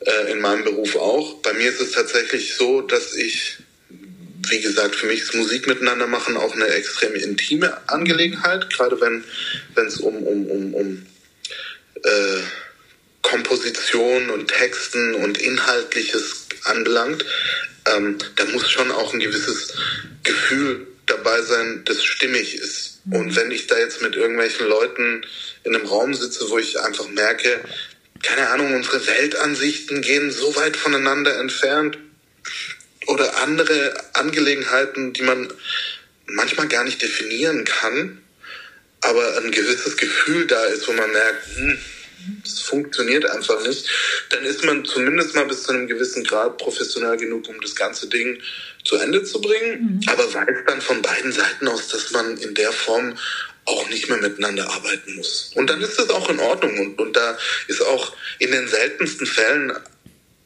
äh, in meinem Beruf auch. Bei mir ist es tatsächlich so, dass ich, wie gesagt, für mich ist Musik miteinander machen auch eine extrem intime Angelegenheit, gerade wenn es um, um, um, um äh, Komposition und Texten und Inhaltliches anbelangt. Ähm, da muss schon auch ein gewisses Gefühl dabei sein, das stimmig ist. Und wenn ich da jetzt mit irgendwelchen Leuten in einem Raum sitze, wo ich einfach merke, keine Ahnung, unsere Weltansichten gehen so weit voneinander entfernt oder andere Angelegenheiten, die man manchmal gar nicht definieren kann, aber ein gewisses Gefühl da ist, wo man merkt, hm, das funktioniert einfach nicht, dann ist man zumindest mal bis zu einem gewissen Grad professionell genug, um das ganze Ding zu Ende zu bringen, mhm. aber weiß dann von beiden Seiten aus, dass man in der Form auch nicht mehr miteinander arbeiten muss. Und dann ist das auch in Ordnung. Und, und da ist auch in den seltensten Fällen,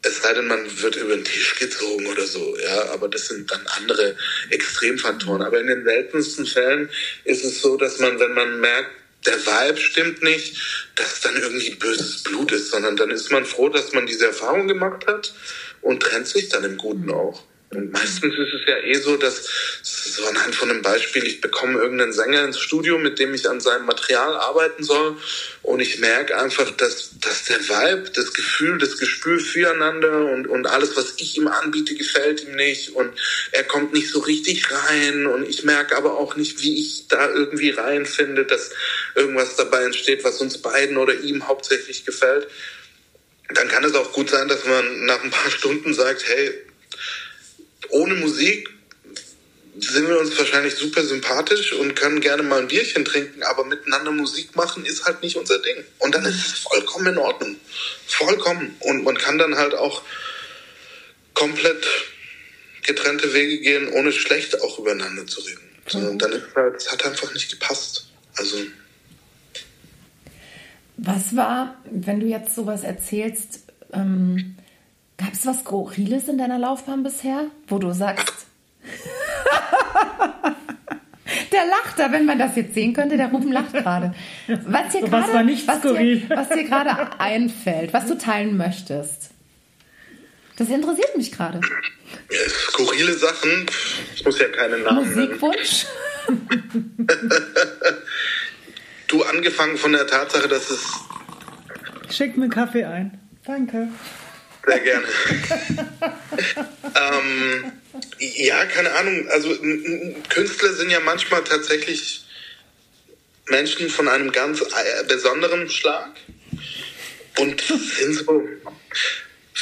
es sei denn, man wird über den Tisch gezogen oder so, ja, aber das sind dann andere Extremfaktoren. Aber in den seltensten Fällen ist es so, dass man, wenn man merkt, der Vibe stimmt nicht, dass es dann irgendwie böses Blut ist, sondern dann ist man froh, dass man diese Erfahrung gemacht hat und trennt sich dann im Guten auch. Meistens ist es ja eh so, dass, so anhand von einem Beispiel, ich bekomme irgendeinen Sänger ins Studio, mit dem ich an seinem Material arbeiten soll. Und ich merke einfach, dass, dass der Vibe, das Gefühl, das Gespür füreinander und, und alles, was ich ihm anbiete, gefällt ihm nicht. Und er kommt nicht so richtig rein. Und ich merke aber auch nicht, wie ich da irgendwie reinfinde, dass irgendwas dabei entsteht, was uns beiden oder ihm hauptsächlich gefällt. Dann kann es auch gut sein, dass man nach ein paar Stunden sagt, hey, ohne Musik sind wir uns wahrscheinlich super sympathisch und können gerne mal ein Bierchen trinken, aber miteinander Musik machen ist halt nicht unser Ding. Und dann ist es vollkommen in Ordnung. Vollkommen. Und man kann dann halt auch komplett getrennte Wege gehen, ohne schlecht auch übereinander zu reden. Sondern dann ist halt, es hat einfach nicht gepasst. Also.
Was war, wenn du jetzt sowas erzählst, ähm, Gab es was Skurriles in deiner Laufbahn bisher, wo du sagst. der lacht da, wenn man das jetzt sehen könnte, der Ruben lacht gerade. Was dir gerade was, dir, was dir gerade einfällt, was du teilen möchtest. Das interessiert mich gerade.
Skurrile Sachen, ich muss ja keine Namen
Musikwunsch?
du angefangen von der Tatsache, dass es.
Schick mir Kaffee ein. Danke.
Sehr gerne. ähm, ja, keine Ahnung. Also Künstler sind ja manchmal tatsächlich Menschen von einem ganz äh, besonderen Schlag und sind so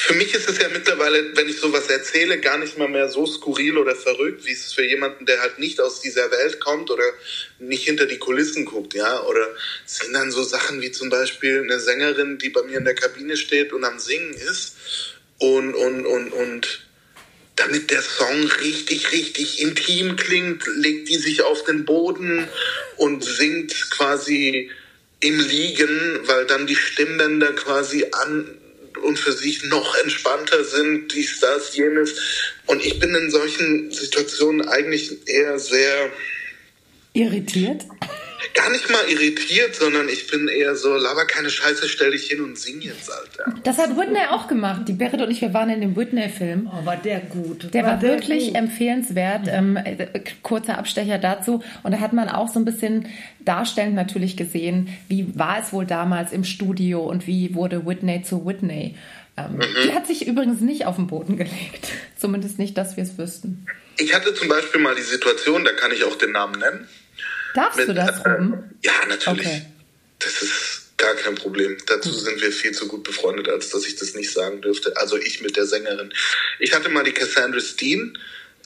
für mich ist es ja mittlerweile, wenn ich sowas erzähle, gar nicht mal mehr so skurril oder verrückt, wie es für jemanden, der halt nicht aus dieser Welt kommt oder nicht hinter die Kulissen guckt, ja. Oder es sind dann so Sachen wie zum Beispiel eine Sängerin, die bei mir in der Kabine steht und am Singen ist und, und, und, und damit der Song richtig, richtig intim klingt, legt die sich auf den Boden und singt quasi im Liegen, weil dann die Stimmbänder quasi an und für sich noch entspannter sind, dies, das, jenes. Und ich bin in solchen Situationen eigentlich eher sehr
irritiert.
Gar nicht mal irritiert, sondern ich bin eher so, laber keine Scheiße, stell dich hin und sing jetzt, Alter.
Das hat Whitney auch gemacht. Die Berit und ich, wir waren in dem Whitney-Film.
Oh, war der gut.
Der war, war der wirklich gut. empfehlenswert. Ähm, äh, kurzer Abstecher dazu. Und da hat man auch so ein bisschen darstellend natürlich gesehen, wie war es wohl damals im Studio und wie wurde Whitney zu Whitney. Ähm, mhm. Die hat sich übrigens nicht auf den Boden gelegt. Zumindest nicht, dass wir es wüssten.
Ich hatte zum Beispiel mal die Situation, da kann ich auch den Namen nennen.
Darfst mit, du das, äh,
Ja, natürlich. Okay. Das ist gar kein Problem. Dazu sind wir viel zu gut befreundet, als dass ich das nicht sagen dürfte. Also ich mit der Sängerin. Ich hatte mal die Cassandra Steen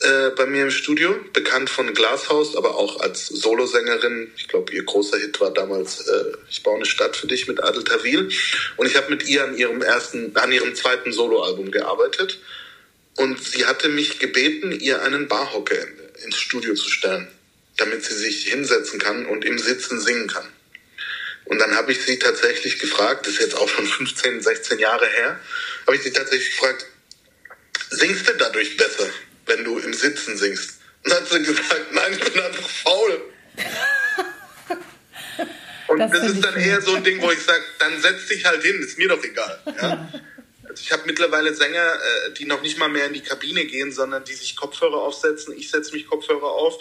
äh, bei mir im Studio, bekannt von Glashaus, aber auch als Solosängerin. Ich glaube, ihr großer Hit war damals äh, Ich baue eine Stadt für dich mit Adel Tawil. Und ich habe mit ihr an ihrem ersten, an ihrem zweiten Soloalbum gearbeitet. Und sie hatte mich gebeten, ihr einen Barhocker ins Studio zu stellen damit sie sich hinsetzen kann und im Sitzen singen kann. Und dann habe ich sie tatsächlich gefragt, das ist jetzt auch schon 15, 16 Jahre her, habe ich sie tatsächlich gefragt, singst du dadurch besser, wenn du im Sitzen singst? Und dann hat sie gesagt, nein, ich bin einfach faul. Und das, das ist dann eher so ein Ding, wo ich sage, dann setz dich halt hin, ist mir doch egal. Ja? Also ich habe mittlerweile Sänger, äh, die noch nicht mal mehr in die Kabine gehen, sondern die sich Kopfhörer aufsetzen. Ich setze mich Kopfhörer auf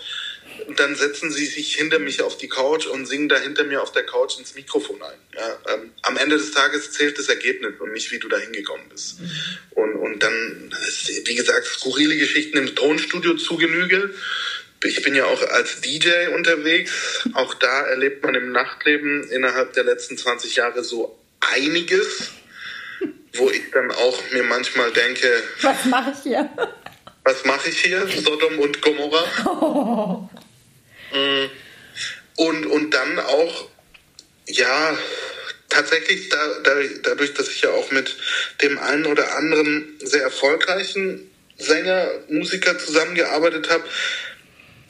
dann setzen sie sich hinter mich auf die Couch und singen da hinter mir auf der Couch ins Mikrofon ein. Ja, ähm, am Ende des Tages zählt das Ergebnis und nicht, wie du da hingekommen bist. Und, und dann, wie gesagt, skurrile Geschichten im Tonstudio zu Genüge. Ich bin ja auch als DJ unterwegs. Auch da erlebt man im Nachtleben innerhalb der letzten 20 Jahre so einiges, wo ich dann auch mir manchmal denke,
was mache ich hier?
Was mache ich hier? Sodom und Gomorra. Oh. Und, und dann auch, ja, tatsächlich da, da, dadurch, dass ich ja auch mit dem einen oder anderen sehr erfolgreichen Sänger, Musiker zusammengearbeitet habe,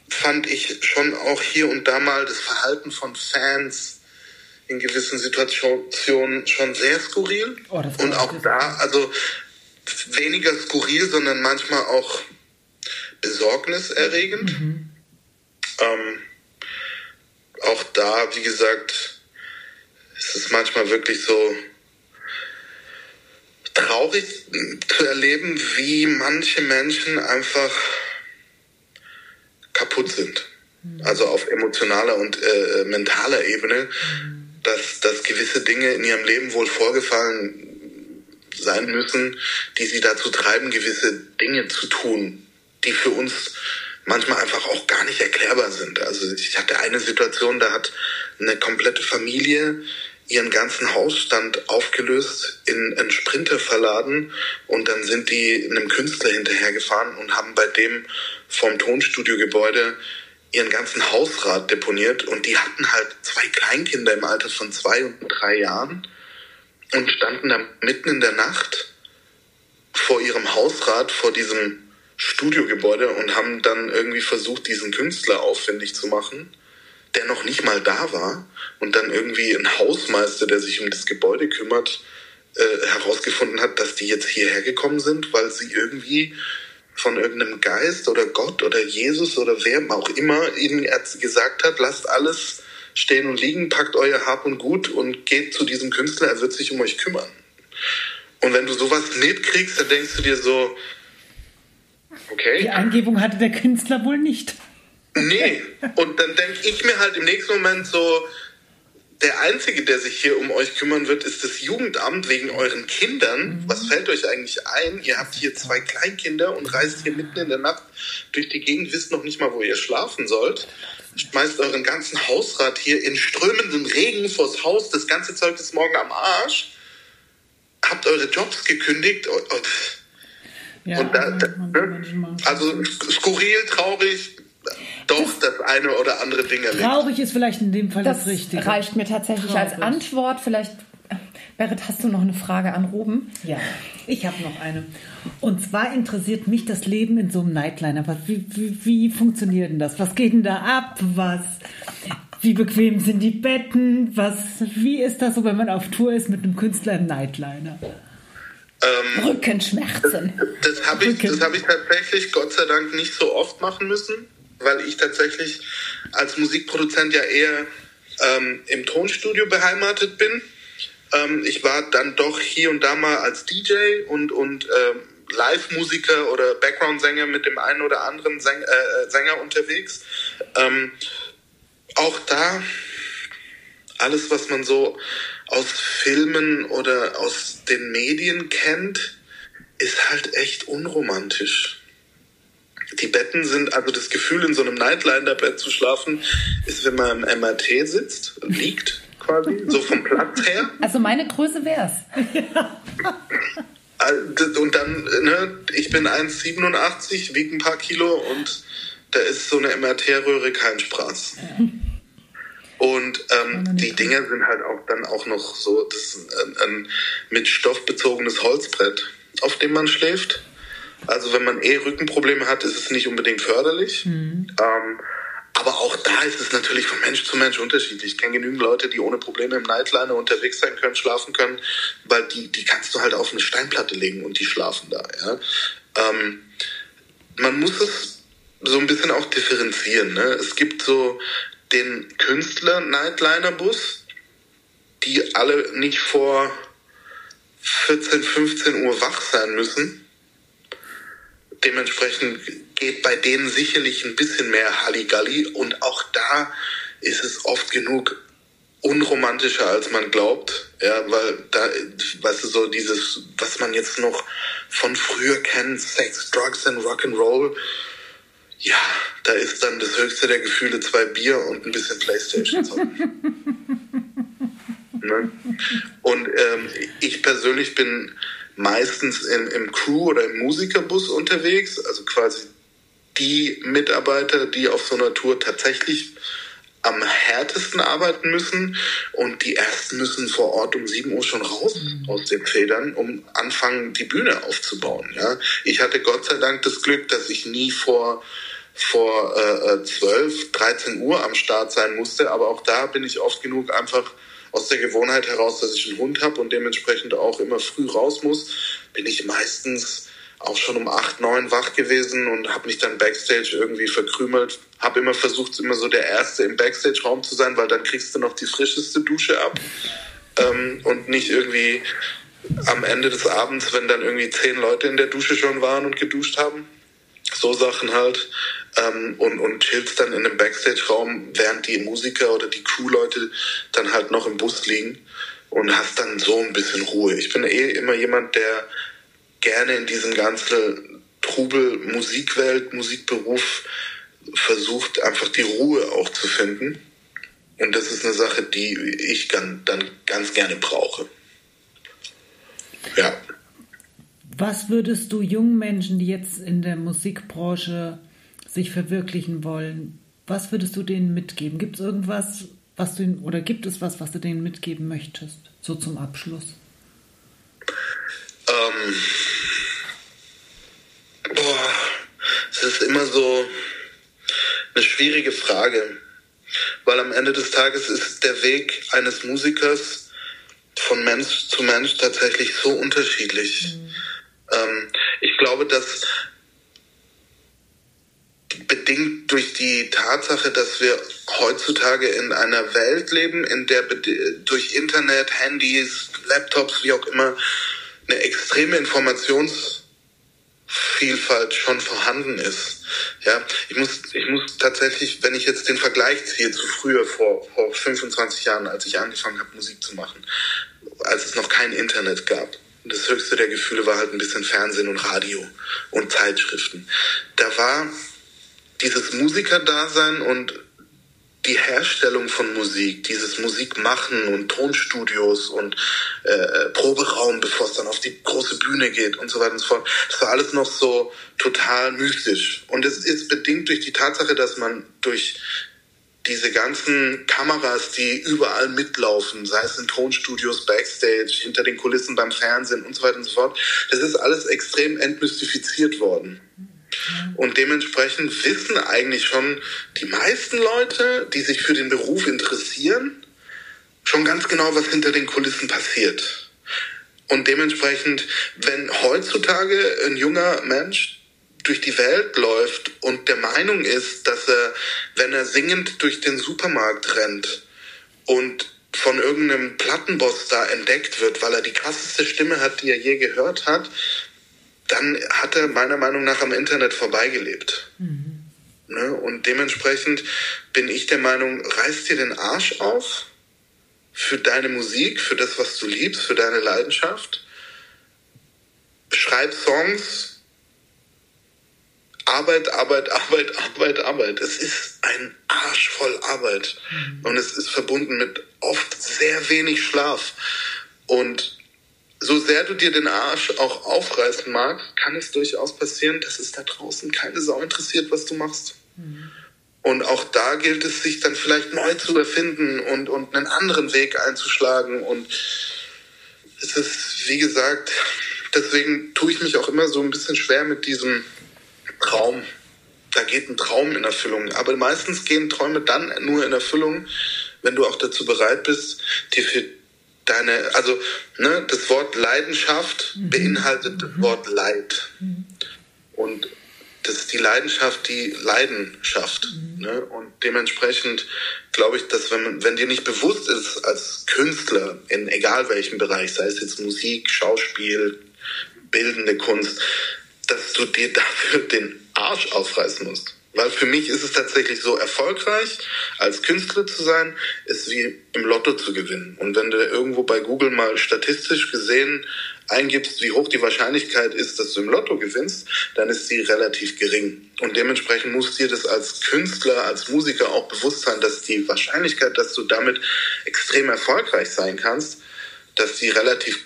fand ich schon auch hier und da mal das Verhalten von Fans in gewissen Situationen schon sehr skurril. Oh, und auch da, also weniger skurril, sondern manchmal auch besorgniserregend. Mhm. Ähm, auch da, wie gesagt, ist es manchmal wirklich so traurig zu erleben, wie manche Menschen einfach kaputt sind. Mhm. Also auf emotionaler und äh, mentaler Ebene, mhm. dass, dass gewisse Dinge in ihrem Leben wohl vorgefallen sein müssen, die sie dazu treiben, gewisse Dinge zu tun, die für uns manchmal einfach auch gar nicht erklärbar sind. Also ich hatte eine Situation, da hat eine komplette Familie ihren ganzen Hausstand aufgelöst, in einen Sprinter verladen und dann sind die einem Künstler hinterhergefahren und haben bei dem vom Tonstudiogebäude ihren ganzen Hausrat deponiert und die hatten halt zwei Kleinkinder im Alter von zwei und drei Jahren und standen da mitten in der Nacht vor ihrem Hausrat, vor diesem Studiogebäude und haben dann irgendwie versucht, diesen Künstler aufwendig zu machen, der noch nicht mal da war und dann irgendwie ein Hausmeister, der sich um das Gebäude kümmert, äh, herausgefunden hat, dass die jetzt hierher gekommen sind, weil sie irgendwie von irgendeinem Geist oder Gott oder Jesus oder wer auch immer ihnen gesagt hat, lasst alles stehen und liegen, packt euer Hab und Gut und geht zu diesem Künstler, er wird sich um euch kümmern. Und wenn du sowas mitkriegst, dann denkst du dir so,
okay. Die Eingebung hatte der Künstler wohl nicht.
Nee, und dann denke ich mir halt im nächsten Moment so, der Einzige, der sich hier um euch kümmern wird, ist das Jugendamt wegen euren Kindern. Mhm. Was fällt euch eigentlich ein? Ihr habt hier zwei Kleinkinder und reist hier mitten in der Nacht durch die Gegend, wisst noch nicht mal, wo ihr schlafen sollt schmeißt euren ganzen Hausrat hier in strömenden Regen vors Haus, das ganze Zeug ist morgen am Arsch, habt eure Jobs gekündigt und, und, ja, und da, da, ne? also skurril, traurig, doch das, das, eine oder andere Ding erlebt.
Traurig ist vielleicht in dem Fall das, das Richtige.
reicht mir tatsächlich traurig. als Antwort. Vielleicht, Berit, hast du noch eine Frage an Ruben?
Ja, ich habe noch eine. Und zwar interessiert mich das Leben in so einem Nightliner. Was, wie, wie, wie funktioniert denn das? Was geht denn da ab? Was, wie bequem sind die Betten? Was, wie ist das so, wenn man auf Tour ist mit einem Künstler im Nightliner?
Ähm, Rückenschmerzen.
Das, das habe ich, hab ich tatsächlich Gott sei Dank nicht so oft machen müssen, weil ich tatsächlich als Musikproduzent ja eher ähm, im Tonstudio beheimatet bin. Ähm, ich war dann doch hier und da mal als DJ und, und ähm, Live-Musiker oder Background-Sänger mit dem einen oder anderen Säng äh, Sänger unterwegs. Ähm, auch da alles, was man so aus Filmen oder aus den Medien kennt, ist halt echt unromantisch. Die Betten sind, also das Gefühl, in so einem Nightliner-Bett zu schlafen, ist, wenn man im MRT sitzt, liegt quasi, so vom Platz her.
Also meine Größe wär's.
und dann, ne, ich bin 1,87, wiege ein paar Kilo und da ist so eine MRT-Röhre kein Spaß. Und ähm, die Dinger sind halt auch dann auch noch so, das ist ein, ein mit Stoff bezogenes Holzbrett, auf dem man schläft. Also wenn man eh Rückenprobleme hat, ist es nicht unbedingt förderlich. Mhm. Ähm, aber auch da ist es natürlich von Mensch zu Mensch unterschiedlich. Ich kenne genügend Leute, die ohne Probleme im Nightliner unterwegs sein können, schlafen können, weil die, die kannst du halt auf eine Steinplatte legen und die schlafen da. Ja? Ähm, man muss es so ein bisschen auch differenzieren. Ne? Es gibt so den Künstler Nightliner Bus, die alle nicht vor 14, 15 Uhr wach sein müssen. Dementsprechend geht bei denen sicherlich ein bisschen mehr Halligalli und auch da ist es oft genug unromantischer als man glaubt, ja, weil da, weißt du, so dieses, was man jetzt noch von früher kennt, Sex, Drugs and Rock'n'Roll, ja, da ist dann das höchste der Gefühle zwei Bier und ein bisschen Playstation. ne? Und ähm, ich persönlich bin meistens im, im Crew- oder im Musikerbus unterwegs, also quasi die Mitarbeiter, die auf so einer Tour tatsächlich am härtesten arbeiten müssen und die ersten müssen vor Ort um 7 Uhr schon raus mhm. aus den Federn, um anfangen, die Bühne aufzubauen. Ja? Ich hatte Gott sei Dank das Glück, dass ich nie vor vor äh, 12, 13 Uhr am Start sein musste. Aber auch da bin ich oft genug einfach aus der Gewohnheit heraus, dass ich einen Hund habe und dementsprechend auch immer früh raus muss, bin ich meistens auch schon um 8, 9 wach gewesen und habe mich dann backstage irgendwie verkrümelt. Habe immer versucht, immer so der Erste im Backstage-Raum zu sein, weil dann kriegst du noch die frischeste Dusche ab ähm, und nicht irgendwie am Ende des Abends, wenn dann irgendwie zehn Leute in der Dusche schon waren und geduscht haben. So Sachen halt ähm, und, und chillst dann in einem Backstage-Raum, während die Musiker oder die Crew-Leute dann halt noch im Bus liegen und hast dann so ein bisschen Ruhe. Ich bin eh immer jemand, der gerne in diesem ganzen Trubel Musikwelt, Musikberuf versucht, einfach die Ruhe auch zu finden. Und das ist eine Sache, die ich dann ganz gerne brauche. Ja.
Was würdest du jungen Menschen, die jetzt in der Musikbranche sich verwirklichen wollen, was würdest du denen mitgeben? Gibt es irgendwas, was du oder gibt es was, was du denen mitgeben möchtest, so zum Abschluss?
Ähm, boah, es ist immer so eine schwierige Frage, weil am Ende des Tages ist der Weg eines Musikers von Mensch zu Mensch tatsächlich so unterschiedlich. Mhm. Ähm, ich glaube, dass bedingt durch die Tatsache, dass wir heutzutage in einer Welt leben, in der durch Internet, Handys, Laptops, wie auch immer, eine extreme Informationsvielfalt schon vorhanden ist. Ja, ich muss, ich muss tatsächlich, wenn ich jetzt den Vergleich ziehe zu früher, vor, vor 25 Jahren, als ich angefangen habe, Musik zu machen, als es noch kein Internet gab. Das höchste der Gefühle war halt ein bisschen Fernsehen und Radio und Zeitschriften. Da war dieses Musikerdasein und die Herstellung von Musik, dieses Musikmachen und Tonstudios und äh, Proberaum, bevor es dann auf die große Bühne geht und so weiter und so fort, das war alles noch so total mystisch. Und es ist bedingt durch die Tatsache, dass man durch diese ganzen Kameras, die überall mitlaufen, sei es in Tonstudios, Backstage, hinter den Kulissen beim Fernsehen und so weiter und so fort, das ist alles extrem entmystifiziert worden. Und dementsprechend wissen eigentlich schon die meisten Leute, die sich für den Beruf interessieren, schon ganz genau, was hinter den Kulissen passiert. Und dementsprechend, wenn heutzutage ein junger Mensch durch die Welt läuft und der Meinung ist, dass er, wenn er singend durch den Supermarkt rennt und von irgendeinem Plattenboss da entdeckt wird, weil er die krasseste Stimme hat, die er je gehört hat, dann hat er meiner Meinung nach am Internet vorbeigelebt. Mhm. Ne? Und dementsprechend bin ich der Meinung, reiß dir den Arsch auf für deine Musik, für das, was du liebst, für deine Leidenschaft. Schreib Songs, Arbeit, Arbeit, Arbeit, Arbeit, Arbeit. Es ist ein Arsch voll Arbeit. Mhm. Und es ist verbunden mit oft sehr wenig Schlaf. Und so sehr du dir den Arsch auch aufreißen magst, kann es durchaus passieren, dass es da draußen keine Sau interessiert, was du machst. Mhm. Und auch da gilt es, sich dann vielleicht neu zu erfinden und, und einen anderen Weg einzuschlagen. Und es ist, wie gesagt, deswegen tue ich mich auch immer so ein bisschen schwer mit diesem Traum. Da geht ein Traum in Erfüllung. Aber meistens gehen Träume dann nur in Erfüllung, wenn du auch dazu bereit bist, dir für deine, also ne, das Wort Leidenschaft mhm. beinhaltet das mhm. Wort Leid. Mhm. Und das ist die Leidenschaft, die Leidenschaft. Mhm. Ne? Und dementsprechend glaube ich, dass wenn, wenn dir nicht bewusst ist als Künstler in egal welchem Bereich, sei es jetzt Musik, Schauspiel, bildende Kunst, dass du dir dafür den Arsch aufreißen musst. Weil für mich ist es tatsächlich so, erfolgreich als Künstler zu sein, ist wie im Lotto zu gewinnen. Und wenn du irgendwo bei Google mal statistisch gesehen eingibst, wie hoch die Wahrscheinlichkeit ist, dass du im Lotto gewinnst, dann ist sie relativ gering. Und dementsprechend muss dir das als Künstler, als Musiker auch bewusst sein, dass die Wahrscheinlichkeit, dass du damit extrem erfolgreich sein kannst, dass die relativ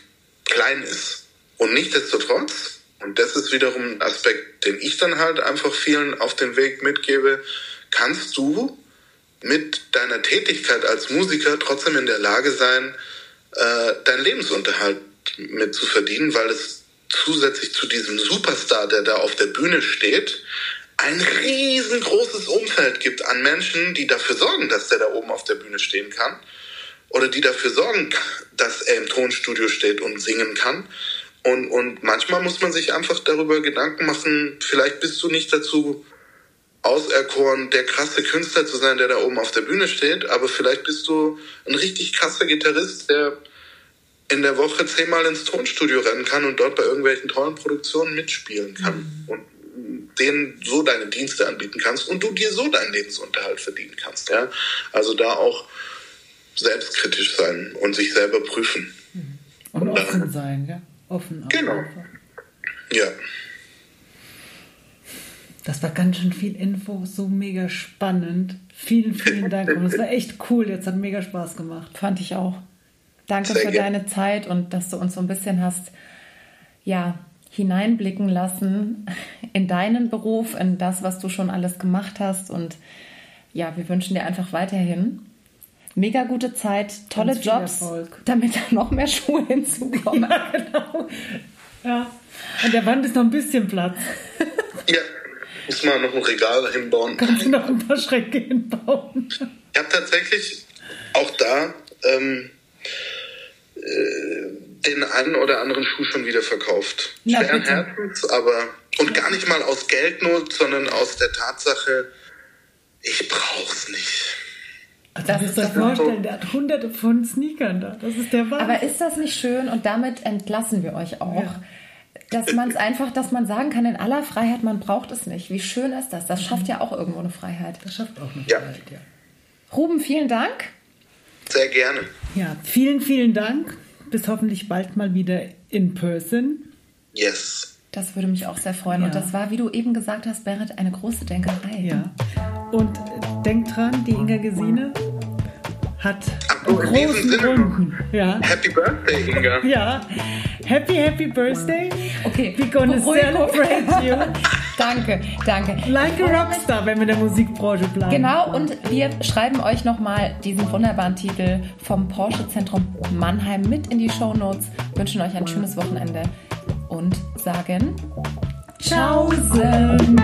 klein ist. Und nichtsdestotrotz und das ist wiederum ein Aspekt, den ich dann halt einfach vielen auf den Weg mitgebe. Kannst du mit deiner Tätigkeit als Musiker trotzdem in der Lage sein, äh, deinen Lebensunterhalt mit zu verdienen, weil es zusätzlich zu diesem Superstar, der da auf der Bühne steht, ein riesengroßes Umfeld gibt an Menschen, die dafür sorgen, dass der da oben auf der Bühne stehen kann oder die dafür sorgen, dass er im Tonstudio steht und singen kann. Und, und manchmal muss man sich einfach darüber Gedanken machen, vielleicht bist du nicht dazu auserkoren, der krasse Künstler zu sein, der da oben auf der Bühne steht, aber vielleicht bist du ein richtig krasser Gitarrist, der in der Woche zehnmal ins Tonstudio rennen kann und dort bei irgendwelchen tollen Produktionen mitspielen kann mhm. und denen so deine Dienste anbieten kannst und du dir so deinen Lebensunterhalt verdienen kannst. Ja? Also da auch selbstkritisch sein und sich selber prüfen.
Mhm. Und, und offen sein, ja offen. Auch
genau. Ja.
Das war ganz schön viel Info, so mega spannend. Vielen, vielen Dank. Und es war echt cool. Jetzt hat mega Spaß gemacht.
Fand ich auch. Danke Sehr für gerne. deine Zeit und dass du uns so ein bisschen hast, ja, hineinblicken lassen in deinen Beruf, in das, was du schon alles gemacht hast. Und ja, wir wünschen dir einfach weiterhin mega gute Zeit, tolle Jobs, damit da noch mehr Schuhe hinzukommen.
Ja, genau. Ja. An der Wand ist noch ein bisschen Platz.
Ja, muss man noch ein Regal hinbauen.
Kannst du noch ein paar Schränke hinbauen?
Ich habe tatsächlich auch da ähm, äh, den einen oder anderen Schuh schon wieder verkauft. Ja, Schweren Herzens, aber und gar nicht mal aus Geldnot, sondern aus der Tatsache, ich brauch's nicht.
Also das ist das vorstellen, der hat hunderte von Sneakern da. Das ist der Wahnsinn.
Aber ist das nicht schön? Und damit entlassen wir euch auch. Ja. Dass man es einfach, dass man sagen kann, in aller Freiheit, man braucht es nicht. Wie schön ist das? Das schafft ja auch irgendwo eine Freiheit.
Das schafft auch eine
ja.
Freiheit, ja.
Ruben, vielen Dank.
Sehr gerne.
Ja, vielen, vielen Dank. Bis hoffentlich bald mal wieder in person.
Yes.
Das würde mich auch sehr freuen. Ja. Und das war, wie du eben gesagt hast, Berit, eine große Denkerei.
Ja. Und denk dran, die Inga Gesine hat
oh, einen großen Runden.
Ja.
Happy Birthday, Inga.
Ja. Happy, happy Birthday.
Okay.
We're gonna celebrate you.
danke, danke.
Like a Rockstar, wenn wir in der Musikbranche bleiben.
Genau, und wir schreiben euch nochmal diesen wunderbaren Titel vom Porsche Zentrum Mannheim mit in die Show Notes. Wünschen euch ein schönes Wochenende und sagen Tschaußen!